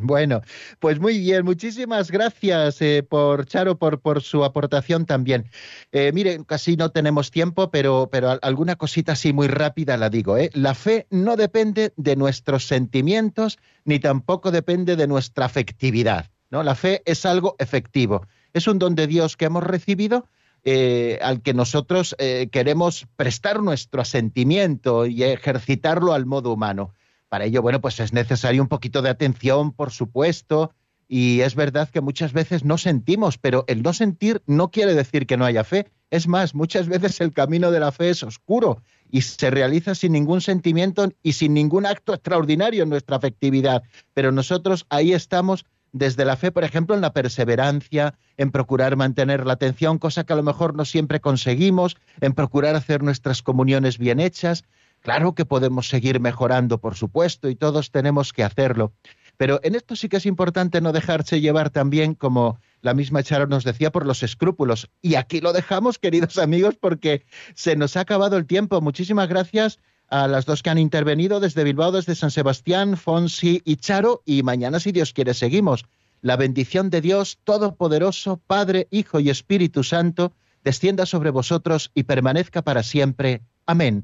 Bueno, pues muy bien, muchísimas gracias eh, por Charo por, por su aportación también. Eh, mire, casi no tenemos tiempo, pero, pero alguna cosita así muy rápida la digo. ¿eh? La fe no depende de nuestros sentimientos ni tampoco depende de nuestra afectividad. ¿no? La fe es algo efectivo, es un don de Dios que hemos recibido eh, al que nosotros queremos prestar nuestro asentimiento y ejercitarlo al modo humano. Para ello, bueno, pues es necesario un poquito de atención, por supuesto, y es verdad que muchas veces no sentimos, pero el no sentir no quiere decir que no haya fe. Es más, muchas veces el camino de la fe es oscuro y se realiza sin ningún sentimiento y sin ningún acto extraordinario en nuestra afectividad. Pero nosotros ahí estamos desde la fe, por ejemplo, en la perseverancia, en procurar mantener la atención, cosa que a lo mejor no siempre conseguimos, en procurar hacer nuestras comuniones bien hechas, Claro que podemos seguir mejorando, por supuesto, y todos tenemos que hacerlo. Pero en esto sí que es importante no dejarse llevar también, como la misma Charo nos decía, por los escrúpulos. Y aquí lo dejamos, queridos amigos, porque se nos ha acabado el tiempo. Muchísimas gracias a las dos que han intervenido desde Bilbao, desde San Sebastián, Fonsi y Charo. Y mañana, si Dios quiere, seguimos. La bendición de Dios Todopoderoso, Padre, Hijo y Espíritu Santo, descienda sobre vosotros y permanezca para siempre. Amén.